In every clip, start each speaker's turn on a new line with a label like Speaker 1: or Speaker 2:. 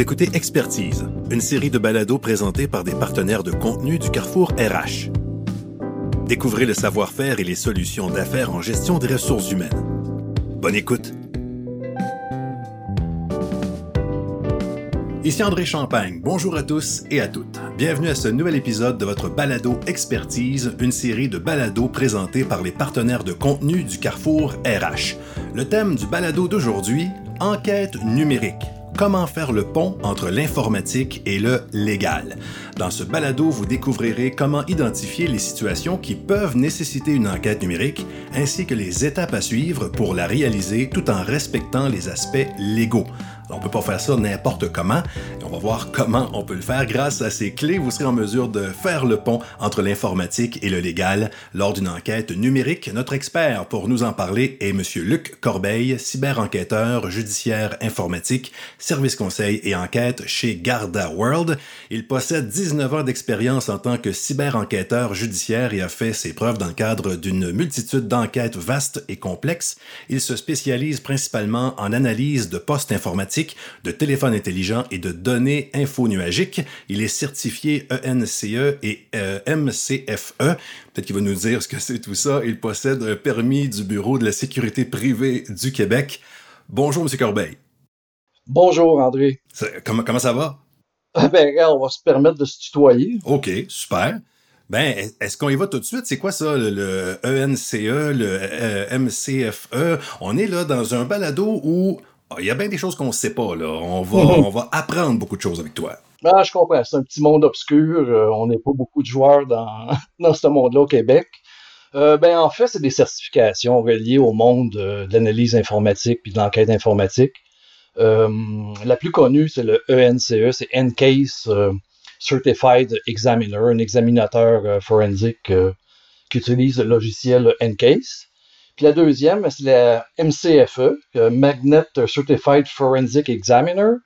Speaker 1: Écoutez Expertise, une série de balados présentés par des partenaires de contenu du Carrefour RH. Découvrez le savoir-faire et les solutions d'affaires en gestion des ressources humaines. Bonne écoute. Ici André Champagne. Bonjour à tous et à toutes. Bienvenue à ce nouvel épisode de votre balado Expertise, une série de balados présentés par les partenaires de contenu du Carrefour RH. Le thème du balado d'aujourd'hui, enquête numérique comment faire le pont entre l'informatique et le légal. Dans ce balado, vous découvrirez comment identifier les situations qui peuvent nécessiter une enquête numérique, ainsi que les étapes à suivre pour la réaliser tout en respectant les aspects légaux. On ne peut pas faire ça n'importe comment. on va voir comment on peut le faire. Grâce à ces clés, vous serez en mesure de faire le pont entre l'informatique et le légal lors d'une enquête numérique. Notre expert pour nous en parler est M. Luc Corbeil, cyber-enquêteur judiciaire informatique, service conseil et enquête chez Garda World. Il possède 19 ans d'expérience en tant que cyber-enquêteur judiciaire et a fait ses preuves dans le cadre d'une multitude d'enquêtes vastes et complexes. Il se spécialise principalement en analyse de postes informatiques de téléphones intelligents et de données infonuagiques. Il est certifié ENCE e et euh, MCFE. Peut-être qu'il va nous dire ce que c'est tout ça. Il possède un permis du Bureau de la sécurité privée du Québec. Bonjour, M. Corbeil.
Speaker 2: Bonjour, André.
Speaker 1: comment, comment ça va?
Speaker 2: Ah, ben, on va se permettre de se tutoyer.
Speaker 1: OK, super. Ben, est-ce qu'on y va tout de suite? C'est quoi ça, le, ENCE, e, le euh, MCFE? On est là dans un balado où il y a bien des choses qu'on ne sait pas, là. On va, on va apprendre beaucoup de choses avec toi.
Speaker 2: Ah, je comprends. C'est un petit monde obscur. Euh, on n'est pas beaucoup de joueurs dans, dans ce monde-là au Québec. Euh, ben, en fait, c'est des certifications reliées au monde de l'analyse informatique puis de l'enquête informatique. Euh, la plus connue, c'est le ENCE, e, c'est NCASE Certified Examiner, un examinateur forensique qui utilise le logiciel NCASE. Puis la deuxième, c'est la MCFE, Magnet Certified Forensic Examiner.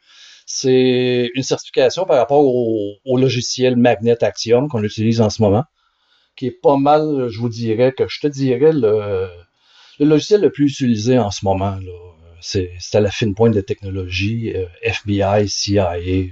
Speaker 2: C'est une certification par rapport au, logiciel Magnet Axiom qu'on utilise en ce moment, qui est pas mal, je vous dirais, que je te dirais, le, logiciel le plus utilisé en ce moment. C'est à la fine pointe de technologie, euh, FBI, CIA, euh,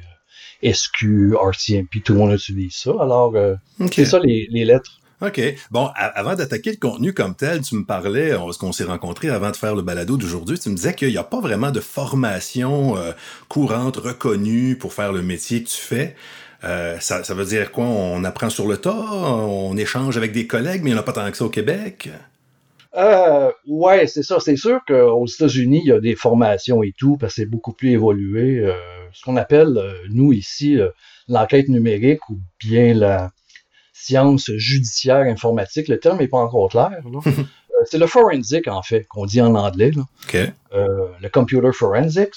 Speaker 2: SQ, RCMP, tout le monde utilise ça. Alors, euh, c'est ça les lettres.
Speaker 1: OK. Bon, avant d'attaquer le contenu comme tel, tu me parlais, parce qu'on s'est rencontrés avant de faire le balado d'aujourd'hui, tu me disais qu'il n'y a pas vraiment de formation euh, courante, reconnue pour faire le métier que tu fais. Euh, ça, veut dire quoi? On apprend sur le tas, on échange avec des collègues, mais il n'y en a pas tant que ça au Québec?
Speaker 2: Euh, ouais, c'est ça. C'est sûr qu'aux États-Unis, il y a des formations et tout, parce que c'est beaucoup plus évolué. Euh, ce qu'on appelle, nous ici, l'enquête numérique ou bien la, sciences judiciaires informatiques. Le terme n'est pas encore clair. Euh, c'est le forensic, en fait, qu'on dit en anglais. Euh, le computer forensics.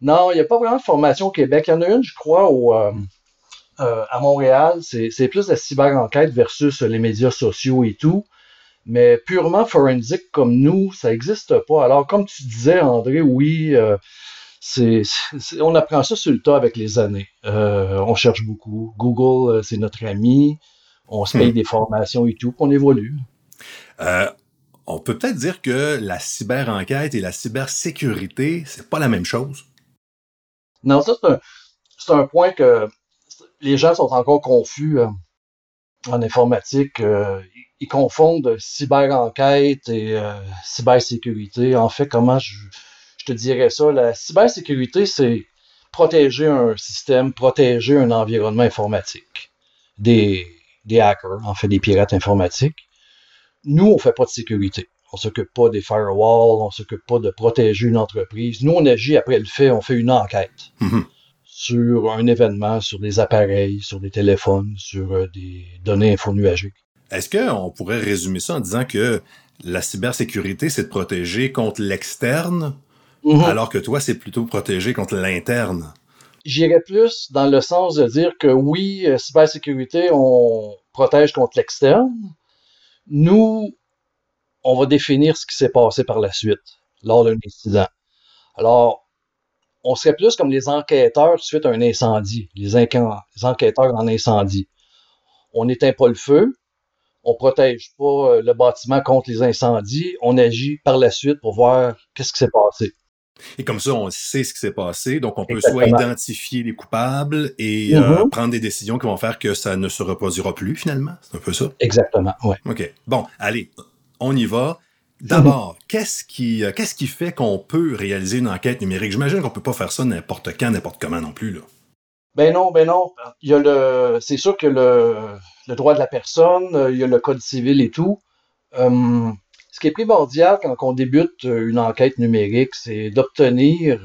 Speaker 2: Non, il n'y a pas vraiment de formation au Québec. Il y en a une, je crois, au, euh, à Montréal. C'est plus la cyber-enquête versus les médias sociaux et tout. Mais purement forensic comme nous, ça n'existe pas. Alors, comme tu disais, André, oui, c'est, on apprend ça sur le tas avec les années. on cherche beaucoup. Google, c'est notre ami on se paye hmm. des formations et tout, qu'on évolue.
Speaker 1: Euh, on peut peut-être dire que la cyber-enquête et la cybersécurité, c'est pas la même chose.
Speaker 2: Non, ça, c'est un, point que les gens sont encore confus euh, en informatique. Euh, ils confondent cyber-enquête et cybersécurité. En fait, comment je, je te dirais ça? La cybersécurité, c'est protéger un système, protéger un environnement informatique. Des, des hackers, en fait des pirates informatiques. Nous, on fait pas de sécurité. On s'occupe pas des firewalls, on s'occupe pas de protéger une entreprise. Nous, on agit après le fait, on fait une enquête mm-hmm. sur un événement, sur des appareils, sur des téléphones, sur euh, des données infonuagiques.
Speaker 1: Est-ce qu'on pourrait résumer ça en disant que la cybersécurité, c'est de protéger contre l'externe, mm-hmm. alors que toi, c'est plutôt protéger contre l'interne?
Speaker 2: J'irais plus dans le sens de dire que oui, euh, cybersécurité, on protège contre l'externe. Nous, on va définir ce qui s'est passé par la suite, lors d'un incident. Alors, on serait plus comme les enquêteurs suite à un incendie, les, enquêteurs en incendie. On n'éteint pas le feu, on protège pas euh, le bâtiment contre les incendies, on agit par la suite pour voir qu'est-ce qui s'est passé.
Speaker 1: Et comme ça, on sait ce qui s'est passé, donc on peut soit identifier les coupables et euh, mm-hmm. prendre des décisions qui vont faire que ça ne se reproduira plus finalement. C'est un peu ça.
Speaker 2: Exactement, oui.
Speaker 1: OK. Bon, allez, on y va. D'abord, qu'est-ce qui, euh, qu'est-ce qui fait qu'on peut réaliser une enquête numérique? J'imagine qu'on peut pas faire ça n'importe quand, n'importe comment non plus, là.
Speaker 2: Ben non, ben non. Il y a le, c'est sûr que le, le droit de la personne, euh, il y a le code civil et tout. Hum, ce qui est primordial quand on débute euh, une enquête numérique, c'est d'obtenir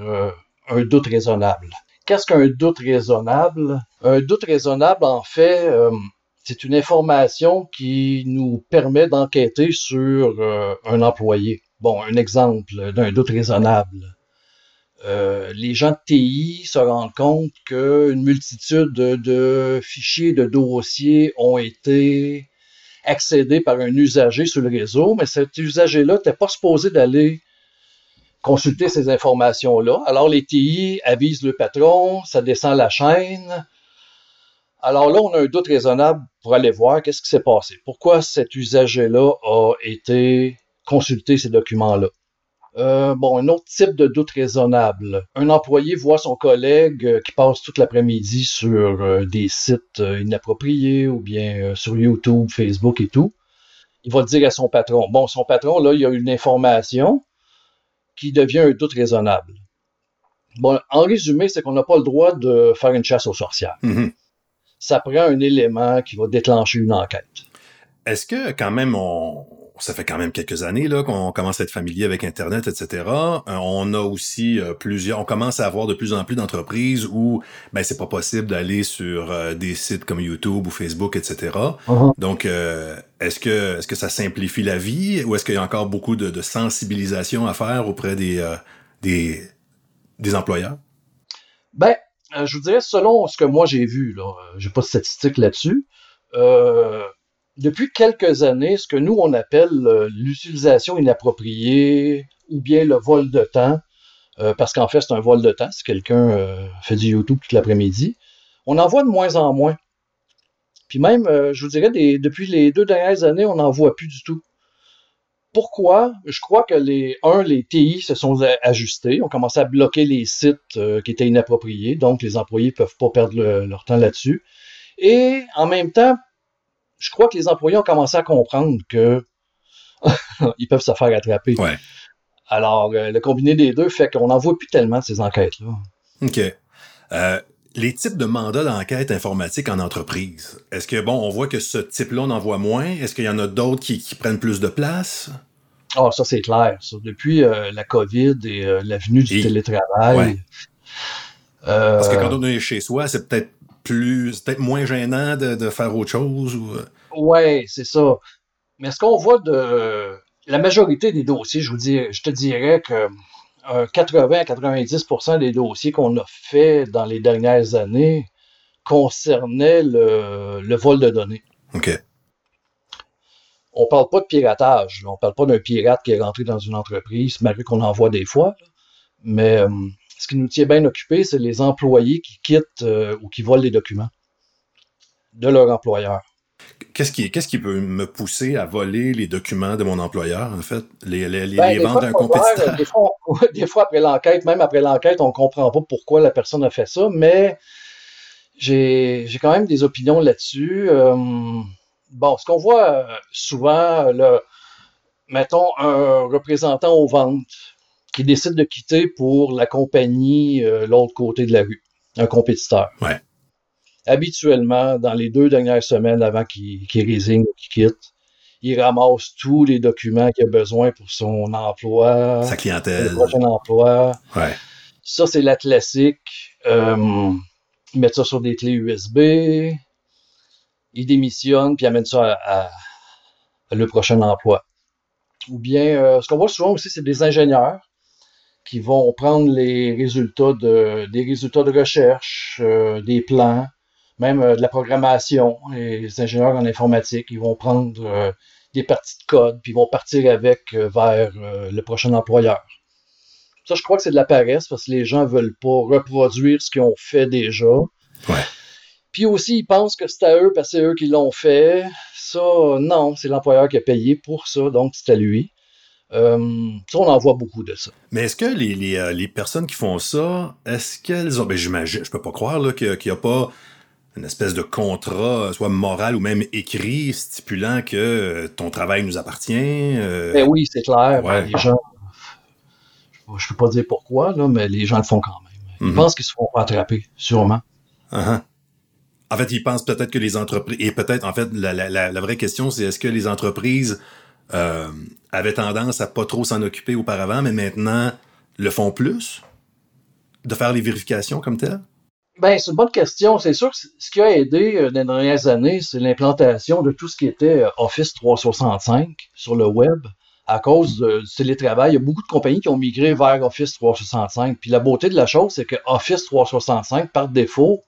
Speaker 2: un doute raisonnable. Qu'est-ce qu'un doute raisonnable? Un doute raisonnable, en fait, hum, c'est une information qui nous permet d'enquêter sur euh, un employé. Bon, un exemple d'un doute raisonnable. Euh, les gens de TI se rendent compte qu'une multitude de, fichiers, de dossiers ont été accédés par un usager sur le réseau, mais cet usager-là n'était pas supposé d'aller consulter ces informations-là. Alors les TI avisent le patron, ça descend la chaîne, alors là, on a un doute raisonnable pour aller voir qu'est-ce qui s'est passé. Pourquoi cet usager-là a été consulter ces documents-là? Euh, bon, un autre type de doute raisonnable. Un employé voit son collègue euh, qui passe toute l'après-midi sur euh, des sites inappropriés ou bien sur YouTube, Facebook et tout. Il va le dire à son patron. Bon, son patron, là, il a une information qui devient un doute raisonnable. Bon, en résumé, c'est qu'on n'a pas le droit de faire une chasse aux sorcières. Mm-hmm ça prend un élément qui va déclencher une enquête.
Speaker 1: Est-ce que quand même on ça fait quand même quelques années là qu'on commence à être familier avec Internet, etc. Euh, on a aussi euh, plusieurs, on commence à avoir de plus en plus d'entreprises où ben c'est pas possible d'aller sur euh, des sites comme YouTube ou Facebook, etc. Uh-huh. Donc est-ce que est-ce que ça simplifie la vie ou est-ce qu'il y a encore beaucoup de, de sensibilisation à faire auprès des des, des employeurs?
Speaker 2: Ben je vous dirais, selon ce que moi j'ai vu, là, j'ai pas de statistiques là-dessus, euh, depuis quelques années, ce que nous on appelle l'utilisation inappropriée ou bien le vol de temps, parce qu'en fait c'est un vol de temps, si quelqu'un fait du YouTube toute l'après-midi, on en voit de moins en moins. Puis même, je vous dirais, depuis les deux dernières années, on n'en voit plus du tout. Pourquoi? Je crois que les, un, les TI se sont ajustés, ont commencé à bloquer les sites euh, qui étaient inappropriés, donc les employés ne peuvent pas perdre leur temps là-dessus. Et en même temps, je crois que les employés ont commencé à comprendre que ils peuvent se faire attraper. Alors, euh, le combiné des deux fait qu'on n'en voit plus tellement ces enquêtes-là.
Speaker 1: OK. Euh, les types de mandats d'enquête informatique en entreprise, est-ce que, bon, on voit que ce type-là, on en voit moins? Est-ce qu'il y en a d'autres qui, prennent plus de place?
Speaker 2: Ah, ça, c'est clair. Depuis euh, la COVID et l'avenue du télétravail.
Speaker 1: Parce que quand on est chez soi, c'est peut-être plus, peut-être moins gênant de, faire autre chose. Ou...
Speaker 2: Oui, c'est ça. Mais ce qu'on voit de la majorité des dossiers, je vous dis, je te dirais que 80 à 90% des dossiers qu'on a fait dans les dernières années concernaient le, vol de données.
Speaker 1: OK.
Speaker 2: On parle pas de piratage. On parle pas d'un pirate qui est rentré dans une entreprise, malgré qu'on en voit des fois. Mais euh, ce qui nous tient bien occupés, c'est les employés qui quittent euh, ou qui volent les documents de leur employeur.
Speaker 1: Qu'est-ce qui, peut me pousser à voler les documents de mon employeur, en fait? Les, les, les, ben, ventes d'un compétiteur?
Speaker 2: des, fois, après l'enquête, même après l'enquête, on comprend pas pourquoi la personne a fait ça, mais j'ai, quand même des opinions là-dessus. Euh, bon, ce qu'on voit euh, souvent, mettons un représentant aux ventes qui décide de quitter pour la compagnie euh, l'autre côté de la rue, un compétiteur.
Speaker 1: Ouais
Speaker 2: habituellement, dans les deux dernières semaines avant qu'il résigne ou qu'il quitte, il ramasse tous les documents qu'il a besoin pour son emploi.
Speaker 1: Sa clientèle.
Speaker 2: Son prochain emploi.
Speaker 1: Ouais.
Speaker 2: Ça, c'est la classique. Euh, il met ça sur des clés USB. Il démissionne, puis amène ça à, le prochain emploi. Ou bien, euh, ce qu'on voit souvent aussi, c'est des ingénieurs qui vont prendre les résultats de, des résultats de recherche, euh, des plans, même euh, de la programmation. Les ingénieurs en informatique, ils vont prendre euh, des parties de code, puis ils vont partir avec vers le prochain employeur. Ça, je crois que c'est de la paresse parce que les gens veulent pas reproduire ce qu'ils ont fait déjà.
Speaker 1: Ouais.
Speaker 2: Puis aussi, ils pensent que c'est à eux parce que c'est eux qui l'ont fait. Ça, non, c'est l'employeur qui a payé pour ça, donc c'est à lui. Euh, ça, on en voit beaucoup de ça.
Speaker 1: Mais est-ce que les, les, euh, les, personnes qui font ça, est-ce qu'elles ont. Ben, j'imagine, je peux pas croire qu'il n'y a pas une espèce de contrat, soit moral ou même écrit, stipulant que ton travail nous appartient. Euh...
Speaker 2: Ben oui, c'est clair. Les gens. Je peux pas dire pourquoi, là, mais les gens le font quand même. Ils mm-hmm. pensent qu'ils se font attraper, sûrement.
Speaker 1: Uh-huh. En fait, ils pensent peut-être que les entreprises. Et peut-être, en fait, la, la, la vraie question, c'est est-ce que les entreprises euh, avaient tendance à pas trop s'en occuper auparavant, mais maintenant le font plus? De faire les vérifications comme telles?
Speaker 2: Ben, c'est une bonne question. C'est sûr que ce qui a aidé euh, dans les dernières années, c'est l'implantation de tout ce qui était euh, Office 365 sur le web. À cause du télétravail, il y a beaucoup de compagnies qui ont migré vers Office 365. Puis la beauté de la chose, c'est que Office 365, par défaut,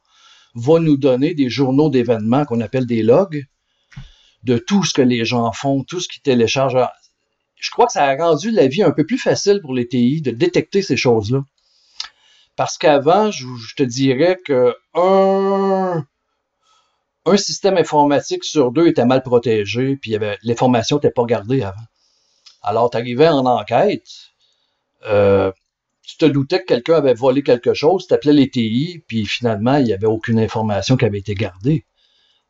Speaker 2: va nous donner des journaux d'événements qu'on appelle des logs de tout ce que les gens font, tout ce qu'ils téléchargent. Je crois que ça a rendu la vie un peu plus facile pour les TI de détecter ces choses-là. Parce qu'avant, je, te dirais que un, système informatique sur deux était mal protégé, puis l'information n'était pas gardée avant. Alors, tu arrivais en enquête, euh, tu te doutais que quelqu'un avait volé quelque chose, tu appelais les TI, puis finalement, il n'y avait aucune information qui avait été gardée.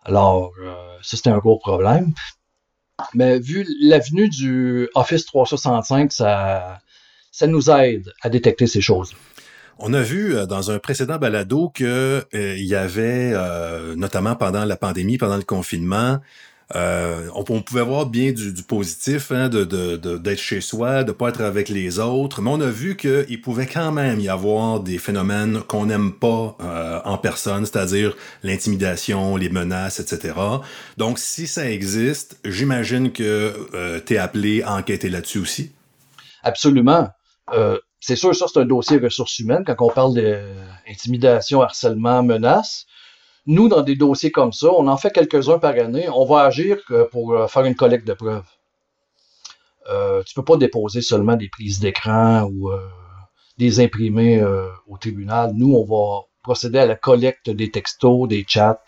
Speaker 2: Alors, euh, ça, c'était un gros problème. Mais vu l'avenue du Office 365, ça, ça nous aide à détecter ces choses.
Speaker 1: On a vu euh, dans un précédent balado que euh, il y avait, notamment pendant la pandémie, pendant le confinement, euh, on, pouvait voir bien du, positif hein, de, d'être chez soi, de pas être avec les autres, mais on a vu qu'il pouvait quand même y avoir des phénomènes qu'on n'aime pas euh, en personne, c'est-à-dire l'intimidation, les menaces, etc. Donc, si ça existe, j'imagine que euh, tu es appelé à enquêter là-dessus aussi.
Speaker 2: Absolument. c'est sûr, ça, c'est un dossier ressources humaines quand on parle d'intimidation, harcèlement, menaces. Nous, dans des dossiers comme ça, on en fait quelques-uns par année. On va agir pour euh, faire une collecte de preuves. Euh, tu peux pas déposer seulement des prises d'écran ou euh, des imprimés euh, au tribunal. Nous, on va procéder à la collecte des textos, des chats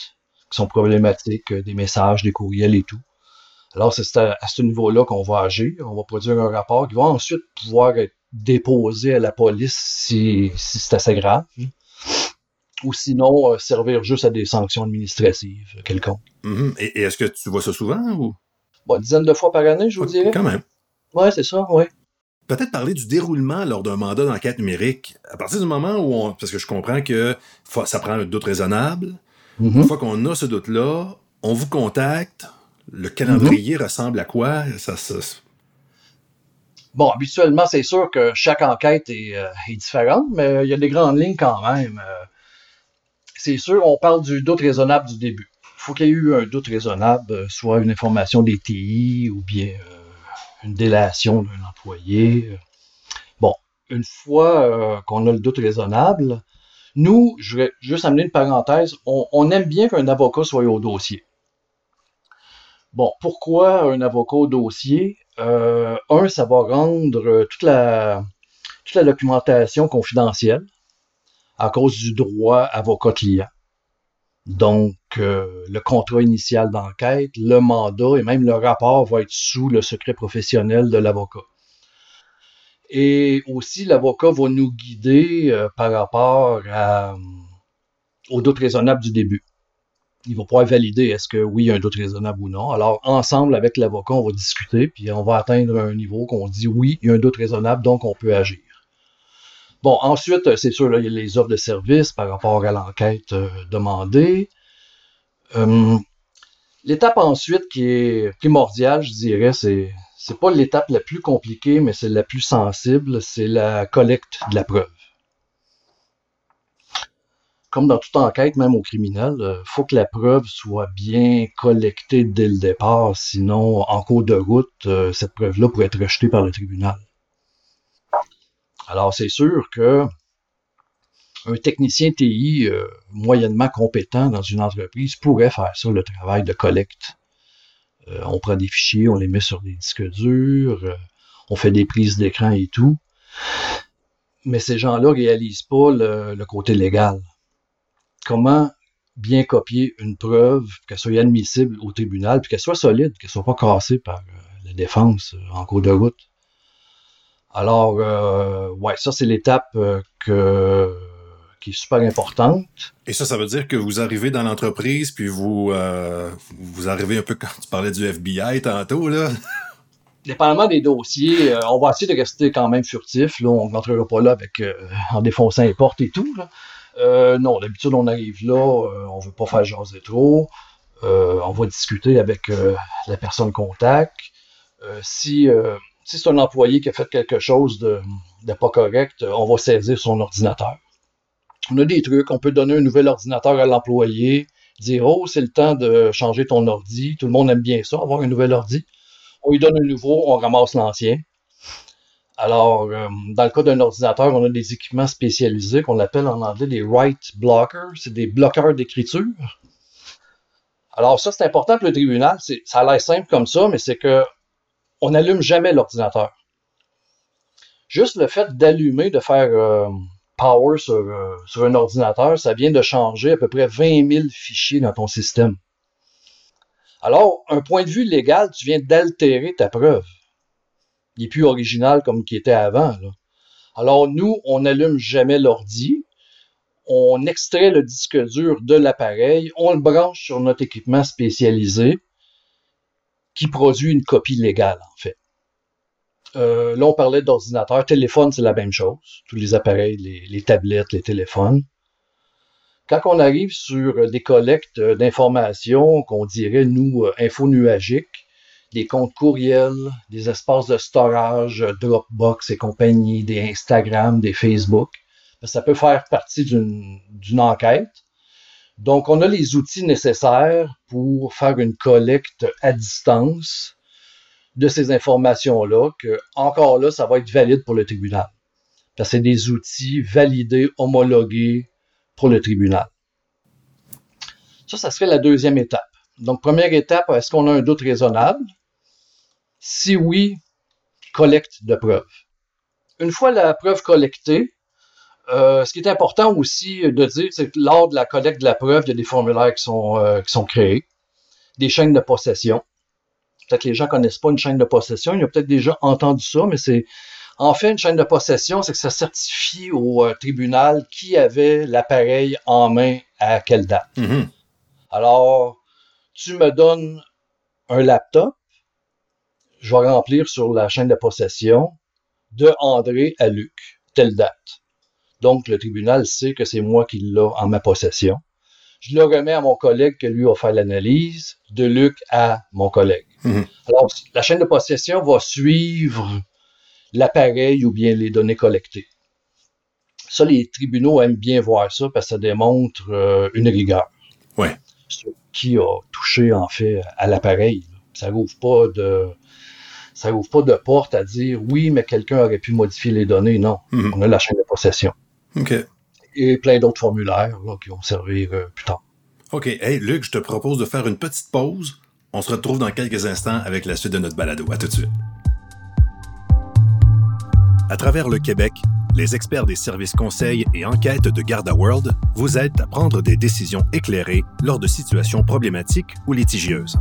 Speaker 2: qui sont problématiques, des messages, des courriels et tout. Alors, c'est à, ce niveau-là qu'on va agir. On va produire un rapport qui va ensuite pouvoir être déposé à la police si c'est assez grave ou sinon euh, servir juste à des sanctions administratives quelconques.
Speaker 1: Mm-hmm. Et, est-ce que tu vois ça souvent ou?
Speaker 2: Bon, dizaines de fois par année, je vous dirais.
Speaker 1: Quand même.
Speaker 2: Ouais, c'est ça, oui.
Speaker 1: Peut-être parler du déroulement lors d'un mandat d'enquête numérique. À partir du moment où on. Parce que je comprends que ça prend un doute raisonnable. Mm-hmm. Une fois qu'on a ce doute-là, on vous contacte. Le calendrier mm-hmm. ressemble à quoi? Ça,
Speaker 2: Bon, habituellement, c'est sûr que chaque enquête est, euh, est, différente, mais il y a des grandes lignes quand même. Euh, c'est sûr, on parle du doute raisonnable du début. Il faut qu'il y ait eu un doute raisonnable, euh, soit une information des TI ou bien euh, une délation d'un employé. Bon, une fois euh, qu'on a le doute raisonnable, nous, je vais juste amener une parenthèse, on, aime bien qu'un avocat soit au dossier. Bon, pourquoi un avocat au dossier? un, ça va rendre toute la, toute la documentation confidentielle à cause du droit avocat-client. Donc, euh, le contrat initial d'enquête, le mandat et même le rapport va être sous le secret professionnel de l'avocat. Et aussi, l'avocat va nous guider euh, par rapport euh, au doute raisonnable du début. Il va pouvoir valider est-ce que oui, il y a un doute raisonnable ou non. Alors, ensemble avec l'avocat, on va discuter, puis on va atteindre un niveau qu'on dit oui, il y a un doute raisonnable, donc on peut agir. Bon, ensuite, euh, c'est sûr, là, il y a les offres de services par rapport à l'enquête euh, demandée. Euh, l'étape ensuite qui est primordiale, je dirais, c'est c'est pas l'étape la plus compliquée, mais c'est la plus sensible, c'est la collecte de la preuve. Comme dans toute enquête, même au criminel, il faut que la preuve soit bien collectée dès le départ, sinon, en cours de route, cette preuve-là pourrait être rejetée par le tribunal. Alors, c'est sûr que un technicien TI euh, moyennement compétent dans une entreprise pourrait faire ça, le travail de collecte. Euh, on prend des fichiers, on les met sur des disques durs, euh, on fait des prises d'écran et tout. Mais ces gens-là réalisent pas le, côté légal. Comment bien copier une preuve, qu'elle soit admissible au tribunal, puis qu'elle soit solide, qu'elle soit pas cassée par la défense en cours de route? Alors, euh, ouais, ça, c'est l'étape euh, que qui est super importante.
Speaker 1: Et ça, ça veut dire que vous arrivez dans l'entreprise, puis vous, euh, vous arrivez un peu quand tu parlais du FBI tantôt, là.
Speaker 2: Dépendamment des dossiers, euh, on va essayer de rester quand même furtif. Là, on n'entrera pas là avec en défonçant les portes et tout. Là. non, d'habitude, on arrive là, on veut pas faire jaser trop. on va discuter avec la personne contact. si si c'est un employé qui a fait quelque chose de, pas correct, on va saisir son ordinateur. On a des trucs, on peut donner un nouvel ordinateur à l'employé, dire Oh, c'est le temps de changer ton ordi. Tout le monde aime bien ça, avoir un nouvel ordi. On lui donne un nouveau, on ramasse l'ancien. Alors, euh, dans le cas d'un ordinateur, on a des équipements spécialisés qu'on appelle en anglais des write blockers. C'est des bloqueurs d'écriture. Alors, ça, c'est important pour le tribunal. Ça a l'air simple comme ça, mais c'est que on n'allume jamais l'ordinateur. Juste le fait d'allumer, de faire euh, power euh, sur, un ordinateur, ça vient de changer à peu près 20 000 fichiers dans ton système. Alors, un point de vue légal, tu viens d'altérer ta preuve. Il n'est plus original comme il était avant. Alors, nous, on n'allume jamais l'ordi. On extrait le disque dur de l'appareil, on le branche sur notre équipement spécialisé qui produit une copie légale, en fait. Euh, là, on parlait d'ordinateur. Téléphone, c'est la même chose. Tous les appareils, les, tablettes, les téléphones. Quand on arrive sur des collectes d'informations qu'on dirait, nous, euh, infonuagiques, des comptes courriels, des espaces de storage, Dropbox et compagnie, des Instagram, des Facebook, ben, ça peut faire partie d'une enquête. Donc, on a les outils nécessaires pour faire une collecte à distance de ces informations-là, que encore là, ça va être valide pour le tribunal. Parce que c'est des outils validés, homologués pour le tribunal. Ça, ça serait la deuxième étape. Donc, première étape, est-ce qu'on a un doute raisonnable? Si oui, collecte de preuves. Une fois la preuve collectée, euh, ce qui est important aussi de dire, c'est que lors de la collecte de la preuve, il y a des formulaires qui sont, euh, qui sont créés, des chaînes de possession. Peut-être que les gens ne connaissent pas une chaîne de possession, ils ont peut-être déjà entendu ça, mais c'est en fait une chaîne de possession, c'est que ça certifie au euh, tribunal qui avait l'appareil en main à quelle date. Mm-hmm. Alors, tu me donnes un laptop, je vais remplir sur la chaîne de possession de André à Luc, telle date. Donc, le tribunal sait que c'est moi qui l'ai en ma possession. Je le remets à mon collègue qui lui a fait l'analyse, de Luc à mon collègue. Mhm. Alors, la chaîne de possession va suivre l'appareil ou bien les données collectées. Ça, les tribunaux aiment bien voir ça parce que ça démontre euh, une rigueur.
Speaker 1: Ouais.
Speaker 2: Qui a touché, en fait, à l'appareil. Ça n'ouvre pas de ça ouvre pas de porte à dire oui, mais quelqu'un aurait pu modifier les données. Non. Mhm. On a la chaîne de possession.
Speaker 1: OK.
Speaker 2: Et plein d'autres formulaires qui vont servir euh, plus tard.
Speaker 1: OK. Hey, Luc, je te propose de faire une petite pause. On se retrouve dans quelques instants avec la suite de notre balado. À tout de suite. À travers le Québec, les experts des services conseils et enquêtes de Garda World vous aident à prendre des décisions éclairées lors de situations problématiques ou litigieuses.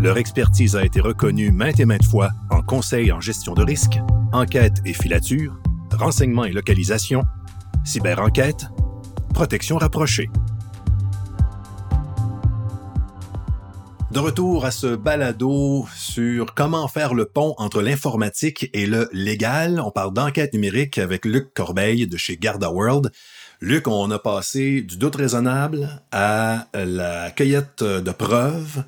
Speaker 1: Leur expertise a été reconnue maintes et maintes fois en conseil en gestion de risque, enquête et filature, renseignement et localisation, cyber-enquête, protection rapprochée. De retour à ce balado sur comment faire le pont entre l'informatique et le légal. On parle d'enquête numérique avec Luc Corbeil de chez Garda World. Luc, on a passé du doute raisonnable à la cueillette de preuves,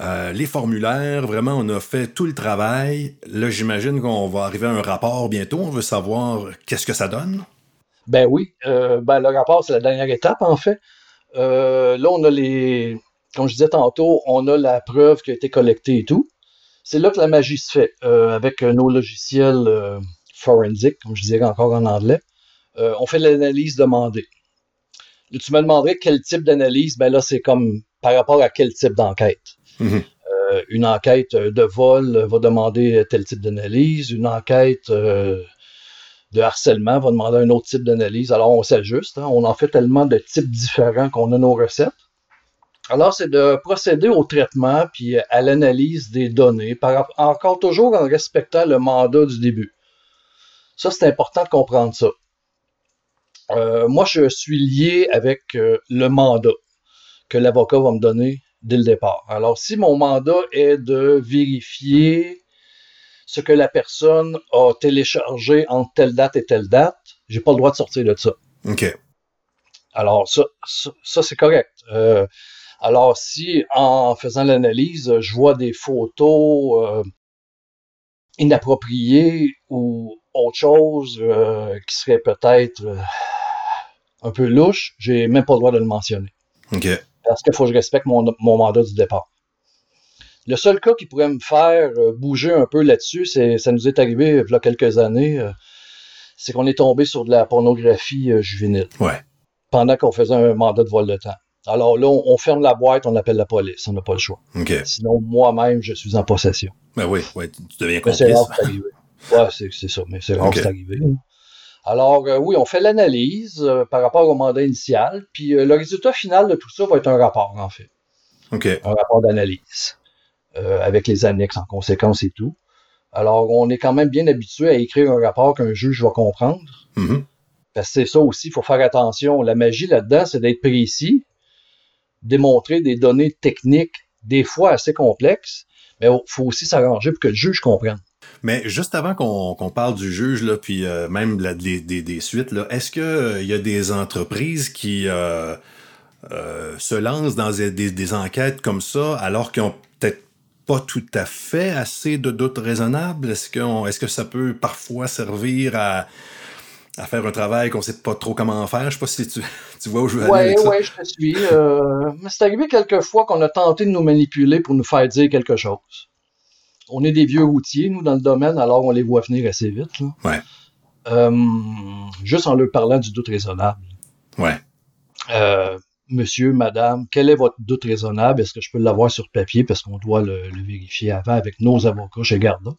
Speaker 1: euh, les formulaires, vraiment, on a fait tout le travail. Là, j'imagine qu'on va arriver à un rapport bientôt. On veut savoir qu'est-ce que ça donne.
Speaker 2: Ben oui. Euh, ben, le rapport, c'est la dernière étape, en fait. Euh, là, on a les. Comme je disais tantôt, on a la preuve qui a été collectée et tout. C'est là que la magie se fait, avec nos logiciels forensiques, comme je dirais encore en anglais. on fait l'analyse demandée. tu me demanderais quel type d'analyse, ben là, c'est comme par rapport à quel type d'enquête. Mhm. Euh, une enquête de vol va demander tel type d'analyse. Une enquête euh, de harcèlement va demander un autre type d'analyse. Alors, on s'ajuste. Hein. On en fait tellement de types différents qu'on a nos recettes. Alors, c'est de procéder au traitement puis à l'analyse des données, encore toujours en respectant le mandat du début. Ça, c'est important de comprendre ça. Euh, moi, je suis lié avec euh, le mandat que l'avocat va me donner dès le départ. Alors, si mon mandat est de vérifier ce que la personne a téléchargé entre telle date et telle date, j'ai pas le droit de sortir de ça.
Speaker 1: OK.
Speaker 2: Alors, ça, ça, c'est correct. Euh, alors, si en faisant l'analyse, je vois des photos euh, inappropriées ou autre chose euh, qui serait peut-être un peu louche, j'ai même pas le droit de le mentionner.
Speaker 1: OK.
Speaker 2: Parce qu'il faut que je respecte mon, mon mandat du départ. Le seul cas qui pourrait me faire euh, bouger un peu là-dessus, c'est ça nous est arrivé il y a quelques années, euh, c'est qu'on est tombé sur de la pornographie euh, juvénile
Speaker 1: Ouais.
Speaker 2: pendant qu'on faisait un mandat de vol de temps. Alors là, on, on ferme la boîte, on appelle la police, on n'a pas le choix. Sinon, moi-même, je suis en possession.
Speaker 1: Ben oui, ouais, tu deviens
Speaker 2: Mais c'est
Speaker 1: complice.
Speaker 2: rare arrivé. Ouais, c'est ça, mais c'est rare
Speaker 1: Ok.
Speaker 2: que c'est arrivé. Alors, euh, oui, on fait l'analyse euh, par rapport au mandat initial, puis euh, le résultat final de tout ça va être un rapport, en fait.
Speaker 1: OK.
Speaker 2: un rapport d'analyse euh, avec les annexes en conséquence et tout. Alors, on est quand même bien habitué à écrire un rapport qu'un juge va comprendre.
Speaker 1: Mhm.
Speaker 2: Parce que c'est ça aussi, il faut faire attention. La magie là-dedans, c'est d'être précis, démontrer des données techniques, des fois assez complexes, mais il faut aussi s'arranger pour que le juge comprenne.
Speaker 1: Mais juste avant qu'on parle du juge, là, puis euh, même la- des, des- des suites, là, est-ce qu'il y a des entreprises qui euh, euh, se lancent dans des, des- des enquêtes comme ça alors qu'ils ont peut-être pas tout à fait assez de doutes raisonnables? Est-ce que, est-ce que ça peut parfois servir à, à faire un travail qu'on sait pas trop comment faire? Je sais pas si tu, tu vois où je veux aller
Speaker 2: Oui,
Speaker 1: avec ça.
Speaker 2: oui, je te suis. Euh, mais c'est arrivé quelques fois qu'on a tenté de nous manipuler pour nous faire dire quelque chose. On est des vieux routiers, nous, dans le domaine, alors on les voit venir assez vite. là.
Speaker 1: Ouais.
Speaker 2: Euh, juste en leur parlant du doute raisonnable.
Speaker 1: Ouais.
Speaker 2: Euh, monsieur, madame, quel est votre doute raisonnable? Est-ce que je peux l'avoir sur papier parce qu'on doit le, le vérifier avant avec nos avocats? Chez Garda?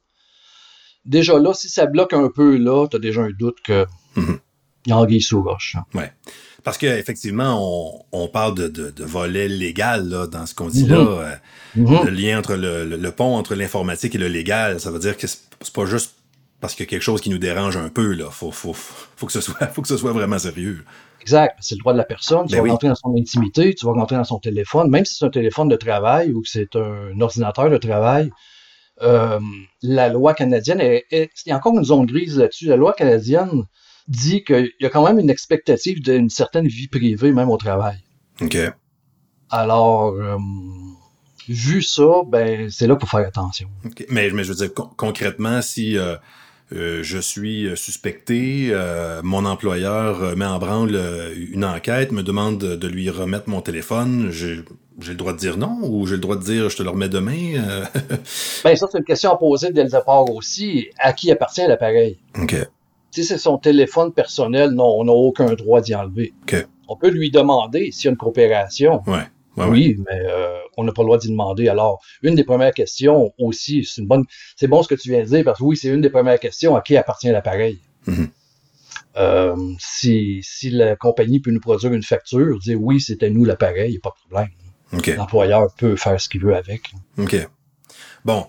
Speaker 2: Déjà là, si ça bloque un peu là, tu as déjà un doute que il y a anguille sous roche. hein.
Speaker 1: Parce qu'effectivement, on, on parle de, de, de volet légal là, dans ce qu'on dit
Speaker 2: Mhm.
Speaker 1: là. euh,
Speaker 2: Mhm.
Speaker 1: le lien entre le, le- le pont entre l'informatique et le légal, ça veut dire que c'est pas juste parce qu'il y a quelque chose qui nous dérange un peu, là. Faut, faut, faut, que, ce soit, faut que ce soit vraiment sérieux.
Speaker 2: Exact. C'est le droit de la personne. Tu
Speaker 1: Ben
Speaker 2: vas
Speaker 1: oui.
Speaker 2: rentrer dans son intimité, tu vas rentrer dans son téléphone, même si c'est un téléphone de travail ou que c'est un ordinateur de travail. euh, la loi canadienne, est, est- il y a encore une zone grise là-dessus. La loi canadienne dit qu'il y a quand même une expectative d'une certaine vie privée, même au travail.
Speaker 1: OK.
Speaker 2: Alors, euh, vu ça, ben, c'est là qu'il faut faire attention.
Speaker 1: Mais, mais je veux dire, con- concrètement, si euh, euh, je suis suspecté, euh, mon employeur euh, met en branle euh, une enquête, me demande de, lui remettre mon téléphone, j'ai le droit de dire non ou j'ai le droit de dire je te le remets demain? euh?
Speaker 2: Ben, ça, c'est une question à poser dès le départ aussi. À qui appartient l'appareil?
Speaker 1: OK.
Speaker 2: Si c'est son téléphone personnel, non, on n'a aucun droit d'y enlever. On peut lui demander s'il y a une coopération.
Speaker 1: Ouais. Ouais, ouais.
Speaker 2: oui, mais euh, on n'a pas le droit d'y demander. Alors, une des premières questions aussi, c'est une bonne, c'est bon ce que tu viens de dire parce que oui, c'est une des premières questions à qui appartient l'appareil.
Speaker 1: Mhm.
Speaker 2: Euh, si, si la compagnie peut nous produire une facture, dire oui, c'était nous l'appareil, il n'y a pas de problème. L'employeur peut faire ce qu'il veut avec.
Speaker 1: OK. Bon,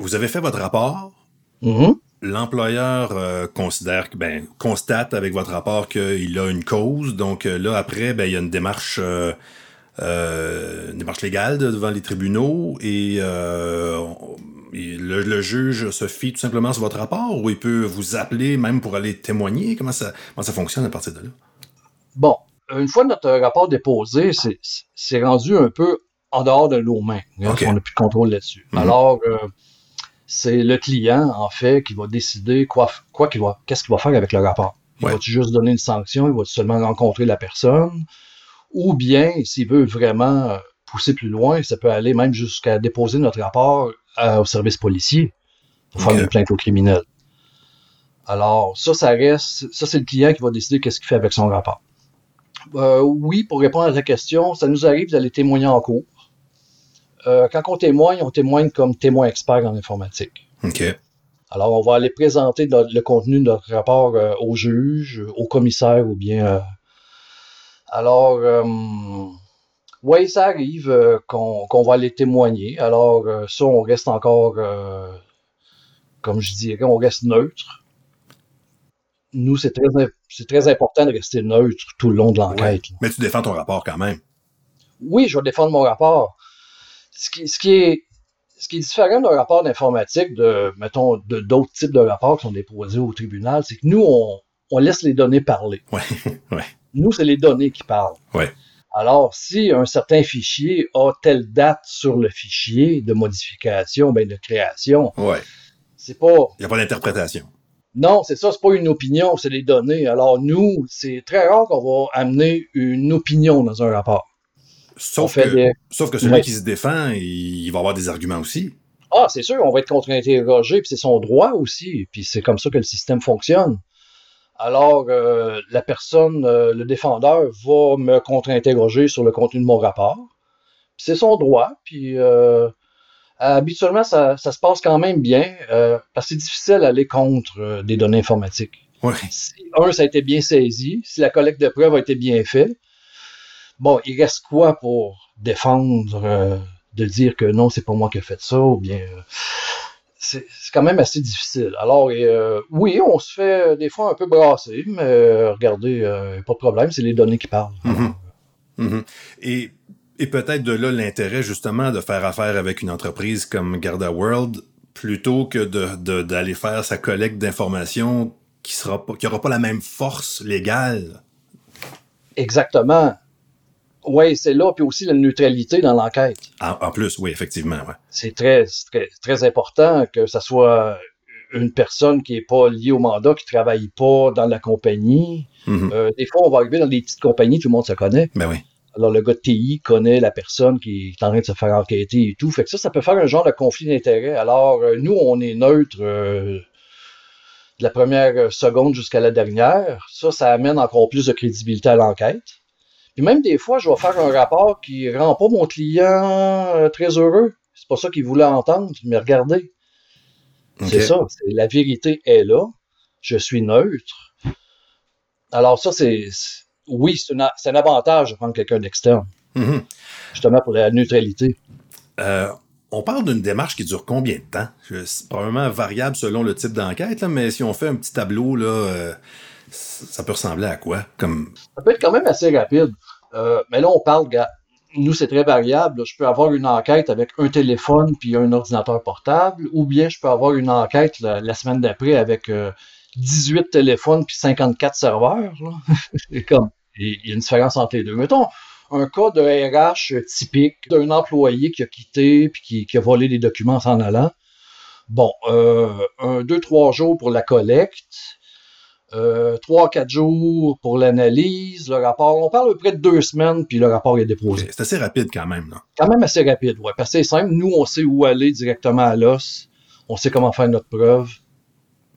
Speaker 1: vous avez fait votre rapport.
Speaker 2: Mhm.
Speaker 1: L'employeur euh, considère ben constate avec votre rapport qu'il a une cause. Donc là après ben il y a une démarche une démarche légale de- devant les tribunaux et euh, et le, le juge se fie tout simplement sur votre rapport ou il peut vous appeler même pour aller témoigner? Comment ça comment ça fonctionne à partir de là?
Speaker 2: Bon, une fois notre rapport déposé, c'est- rendu un peu en dehors de nos mains. hein. On n'a plus de contrôle là-dessus.
Speaker 1: Mhm.
Speaker 2: Alors, euh, c'est le client, en fait, qui va décider quoi, quoi qu'il va, qu'est-ce qu'il va faire avec le rapport. Il
Speaker 1: Ouais.
Speaker 2: va-tu juste donner une sanction, il va seulement rencontrer la personne, ou bien, s'il veut vraiment euh, pousser plus loin, ça peut aller même jusqu'à déposer notre rapport à- au service policier pour faire une plainte au criminel. Alors, ça, ça reste, ça, c'est le client qui va décider qu'est-ce qu'il fait avec son rapport. Euh, oui, pour répondre à ta question, ça nous arrive d'aller témoigner en cours. Euh, quand on témoigne, on témoigne comme témoin expert en informatique.
Speaker 1: OK.
Speaker 2: Alors, on va aller présenter le contenu de notre rapport euh, au juge, au commissaire ou bien. Alors, euh, oui, ça arrive euh, qu'on va aller témoigner. Alors, euh, ça, on reste encore, comme je dirais, on reste neutre. nous, c'est très, important de rester neutre tout le long de l'enquête.
Speaker 1: Mais tu défends ton rapport quand même.
Speaker 2: Oui, je vais défendre mon rapport. Ce qui, ce qui est ce qui est différent d'un rapport d'informatique de, mettons, de d'autres types de rapports qui sont déposés au tribunal, c'est que nous, on, on laisse les données parler.
Speaker 1: Ouais, ouais.
Speaker 2: Nous, c'est les données qui parlent.
Speaker 1: Ouais.
Speaker 2: Alors, si un certain fichier a telle date sur le fichier de modification, ben de création,
Speaker 1: Ouais.
Speaker 2: c'est pas.
Speaker 1: Il n'y a pas d'interprétation.
Speaker 2: Non, c'est ça, c'est pas une opinion, c'est des données. Alors, nous, c'est très rare qu'on va amener une opinion dans un rapport.
Speaker 1: Sauf, que,
Speaker 2: des-
Speaker 1: sauf que celui
Speaker 2: Ouais.
Speaker 1: qui se défend, il, il va avoir des arguments aussi.
Speaker 2: Ah, c'est sûr, on va être contre-interrogé, puis c'est son droit aussi, puis c'est comme ça que le système fonctionne. Alors, euh, la personne, euh, le défendeur, va me contre-interroger sur le contenu de mon rapport. C'est son droit, puis euh, habituellement, ça, ça se passe quand même bien, euh, parce que c'est difficile d'aller contre des données informatiques.
Speaker 1: Ouais.
Speaker 2: Si, un, ça a été bien saisi, si la collecte de preuves a été bien faite, bon, il reste quoi pour défendre, euh, de dire que non, c'est pas moi qui ai fait ça, ou bien... c'est quand même assez difficile. Alors, et, euh, oui, on se fait euh, des fois un peu brasser, mais euh, regardez, pas de problème, c'est les données qui parlent.
Speaker 1: Mhm. Mhm. Et, et peut-être de là l'intérêt justement de faire affaire avec une entreprise comme Garda World plutôt que de, de- d'aller faire sa collecte d'informations qui sera pas, qui aura pas la même force légale.
Speaker 2: Exactement. Oui, c'est là, puis aussi la neutralité dans l'enquête.
Speaker 1: En, en plus, oui, effectivement, ouais.
Speaker 2: c'est très, très, très important que ça soit une personne qui est pas liée au mandat, qui travaille pas dans la compagnie.
Speaker 1: Mhm.
Speaker 2: Euh, des fois, on va arriver dans des petites compagnies, tout le monde se connaît.
Speaker 1: Ben oui.
Speaker 2: Alors, le gars de TI connaît la personne qui est en train de se faire enquêter et tout. Fait que ça, ça peut faire un genre de conflit d'intérêts. Alors, euh, nous, on est neutre euh, de la première seconde jusqu'à la dernière. Ça, ça amène encore plus de crédibilité à l'enquête. Puis même des fois, je vais faire un rapport qui rend pas mon client euh, très heureux. C'est pas ça qu'il voulait entendre, mais regardez, c'est ça. La vérité est là. Je suis neutre. Alors ça, c'est... Oui, c'est un, avantage de prendre quelqu'un d'externe,
Speaker 1: Mhm.
Speaker 2: justement pour la neutralité.
Speaker 1: Euh, on parle d'une démarche qui dure combien de temps? C'est probablement variable selon le type d'enquête, là, mais si on fait un petit tableau, là, euh, ça peut ressembler à quoi? Comme...
Speaker 2: Ça peut être quand même assez rapide. Euh, mais là, on parle, nous, c'est très variable. Je peux avoir une enquête avec un téléphone puis un ordinateur portable, ou bien je peux avoir une enquête la, semaine d'après avec euh, 18 téléphones puis 54 serveurs. il y a une différence entre les deux. Mettons un cas de RH typique d'un employé qui a quitté puis qui, qui a volé des documents en s'en allant. Bon, euh, un, deux, trois jours pour la collecte. Euh, trois, quatre jours pour l'analyse, le rapport. On parle à peu près de deux semaines, puis le rapport est déposé.
Speaker 1: C'est assez rapide quand même.
Speaker 2: Quand même assez rapide, ouais. Parce que c'est simple. Nous, on sait où aller directement à l'os. On sait comment faire notre preuve.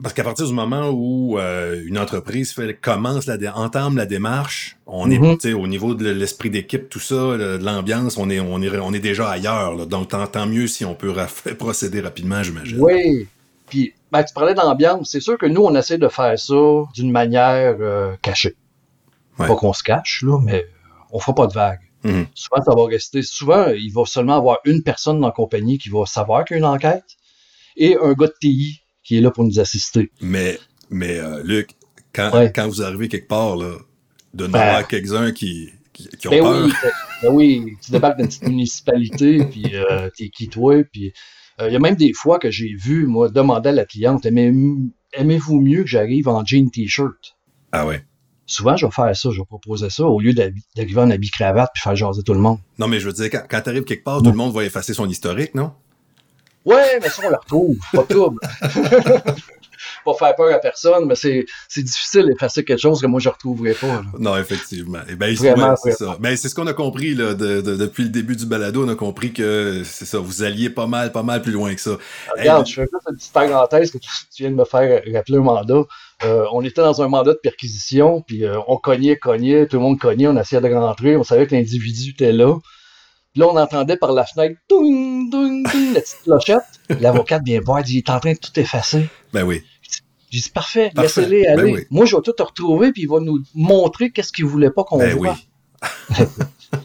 Speaker 1: Parce qu'à partir du moment où euh, une entreprise fait, commence la dé- entame la démarche, on est
Speaker 2: Mhm.
Speaker 1: au niveau de l'esprit d'équipe, tout ça, le- de l'ambiance, on est, on est, on est déjà ailleurs. là. Donc tant, tant mieux si on peut procéder rapidement, j'imagine.
Speaker 2: Oui. Puis, ben, tu parlais d'ambiance. C'est sûr que nous, on essaie de faire ça d'une manière euh, cachée.
Speaker 1: Ouais.
Speaker 2: Pas qu'on se cache, là, mais on fera pas de vagues.
Speaker 1: Mhm.
Speaker 2: Souvent, ça va rester. Souvent, il va seulement avoir une personne dans la compagnie qui va savoir qu'il y a une enquête et un gars de TI qui est là pour nous assister.
Speaker 1: Mais, mais euh, Luc, quand,
Speaker 2: Ouais.
Speaker 1: quand vous arrivez quelque part, là, de
Speaker 2: Ben.
Speaker 1: n'avoir quelques-uns qui, qui, qui ont
Speaker 2: Ben
Speaker 1: peur.
Speaker 2: oui, ben oui, tu débarques dans une petite municipalité, puis euh, t'es qui toi, puis euh, il y a même des fois que j'ai vu, moi, demander à la cliente, Aimez- aimez-vous mieux que j'arrive en jean t-shirt?
Speaker 1: Ah ouais.
Speaker 2: Souvent, je vais faire ça, je vais proposer ça, au lieu d'arriver en habit cravate puis faire jaser tout le monde.
Speaker 1: Non, mais je veux dire, quand, quand t'arrives quelque part, tout le monde va effacer son historique, non?
Speaker 2: Ouais, mais ça, on le retrouve, pas de trouble. pas faire peur à personne, mais c'est difficile d'effacer quelque chose que moi, je retrouverai pas. là.
Speaker 1: Non, effectivement. Eh ben, c'est ça. Ben, c'est ce qu'on a compris là, de- de- depuis le début du balado. On a compris que c'est ça, vous alliez pas mal, pas mal plus loin que ça.
Speaker 2: Regarde,
Speaker 1: Hey,
Speaker 2: je fais juste une petite parenthèse que tu, tu viens de me faire rappeler un mandat. Euh, on était dans un mandat de perquisition, puis euh, on cognait, cognait, tout le monde cognait, on essayait de rentrer, on savait que l'individu était là. Puis là, on entendait par la fenêtre, toum, toum, la petite clochette. L'avocate vient voir, dit, il est en train de tout effacer.
Speaker 1: Ben oui.
Speaker 2: J'ai dit, parfait,
Speaker 1: Parfait.
Speaker 2: laissez-les
Speaker 1: Ben
Speaker 2: aller.
Speaker 1: oui.
Speaker 2: Moi, je vais tout retrouver, puis il va nous montrer qu'est-ce qu'il voulait pas qu'on
Speaker 1: Ben oui.
Speaker 2: voit.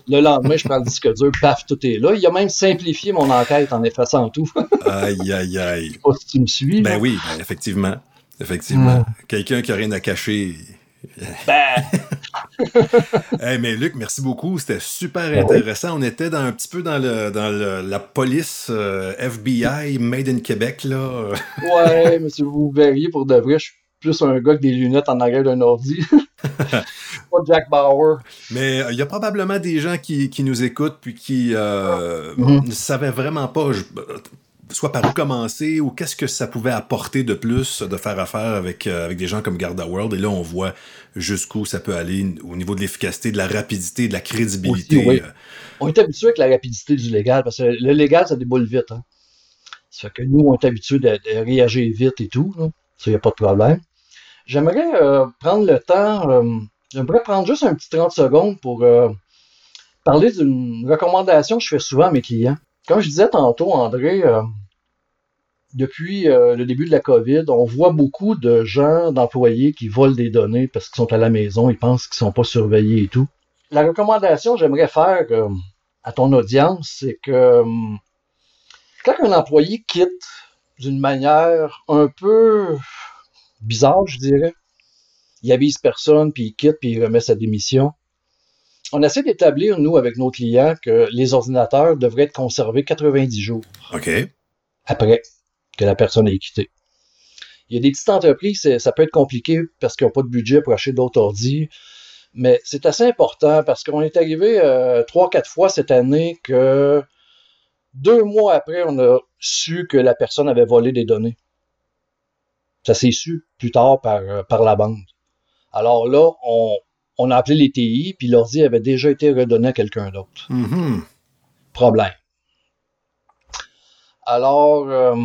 Speaker 2: Le lendemain, je prends le disque dur, paf, tout est là. Il a même simplifié mon enquête en effaçant tout. Je sais
Speaker 1: Aïe, aïe, aïe.
Speaker 2: pas si tu me suis.
Speaker 1: Ben
Speaker 2: là.
Speaker 1: oui, ben effectivement. Effectivement. Quelqu'un qui a rien à cacher. Ben. hey, mais Luc, merci beaucoup. C'était super intéressant. On était dans, un petit peu dans, le, dans la police euh, FBI Made in Québec. Là.
Speaker 2: ouais, mais si vous verriez pour de vrai, je suis plus un gars avec des lunettes en arrière d'un ordi. pas Jack Bauer.
Speaker 1: Mais euh, il y a probablement des gens qui, qui nous écoutent puis qui euh, mm-hmm. ne savaient vraiment pas soit par où commencer ou qu'est-ce que ça pouvait apporter de plus de faire affaire avec, euh, avec des gens comme Garda World. Et là, on voit jusqu'où ça peut aller au niveau de l'efficacité, de la rapidité, de la crédibilité.
Speaker 2: Euh. On est habitué avec la rapidité du légal parce que le légal, ça déboule vite. Hein. Ça fait que nous, on est habitué de, réagir vite et tout. Ça, il n'y a pas de problème. J'aimerais euh, prendre le temps, j'aimerais prendre juste un petit 30 secondes pour parler d'une recommandation que je fais souvent à mes clients. Comme je disais tantôt, André, euh, depuis euh, le début de la COVID, on voit beaucoup de gens, d'employés qui volent des données parce qu'ils sont à la maison, ils pensent qu'ils ne sont pas surveillés et tout. La recommandation que j'aimerais faire euh, à ton audience, c'est que quand un employé quitte d'une manière un peu bizarre, je dirais, il avise personne, puis il quitte, puis il remet sa démission, on essaie d'établir, nous, avec nos clients, que les ordinateurs devraient être conservés 90 jours.
Speaker 1: OK.
Speaker 2: Après que la personne ait quitté. Il y a des petites entreprises, ça peut être compliqué parce qu'ils n'ont pas de budget pour acheter d'autres ordi. Mais c'est assez important parce qu'on est arrivé euh, trois, quatre fois cette année que deux mois après, on a su que la personne avait volé des données. Ça s'est su plus tard par, euh, par la bande. Alors là, on, on a appelé les TI, puis l'ordi avait déjà été redonné à quelqu'un d'autre.
Speaker 1: Mm-hmm.
Speaker 2: Problème. Alors, euh,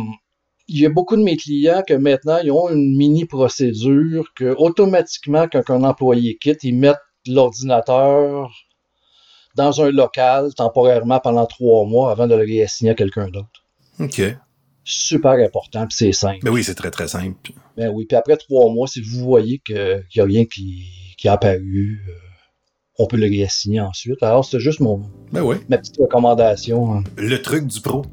Speaker 2: il y a beaucoup de mes clients que maintenant, ils ont une mini procédure que automatiquement, quand un employé quitte, ils mettent l'ordinateur dans un local temporairement pendant trois mois avant de le réassigner à quelqu'un d'autre.
Speaker 1: OK.
Speaker 2: Super important, puis c'est simple.
Speaker 1: Mais ben oui, c'est très, très simple.
Speaker 2: Ben oui, puis après trois mois, si vous voyez qu'il n'y a rien qui qui a apparu. Euh, on peut le réassigner ensuite. Alors, c'est juste mon,
Speaker 1: ben
Speaker 2: ma petite recommandation. Hein.
Speaker 1: Le truc du pro.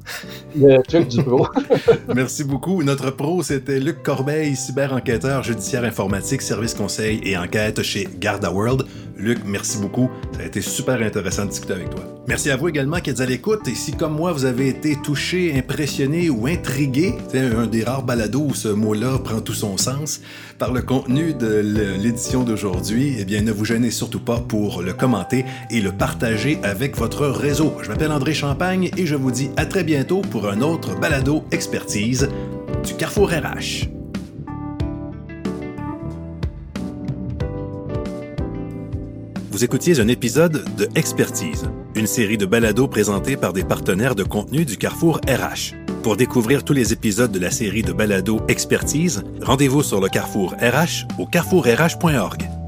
Speaker 2: Le truc du pro.
Speaker 1: Merci beaucoup. Notre pro, c'était Luc Corbeil, cyber-enquêteur judiciaire informatique, service conseil et enquête chez Garda World. Luc, merci beaucoup. Ça a été super intéressant de discuter avec toi. Merci à vous également qui êtes à l'écoute. Et si, comme moi, vous avez été touché, impressionné ou intrigué, c'est un des rares balados où ce mot-là prend tout son sens, par le contenu de l'édition d'aujourd'hui, eh bien, ne vous gênez surtout pas pour le commenter et le partager avec votre réseau. Je m'appelle André Champagne et je vous dis à très bientôt pour un autre balado expertise du Carrefour RH. Vous écoutiez un épisode de Expertise, une série de balados présentés par des partenaires de contenu du Carrefour RH. Pour découvrir tous les épisodes de la série de balados Expertise, rendez-vous sur le Carrefour RH au carrefourrh.org.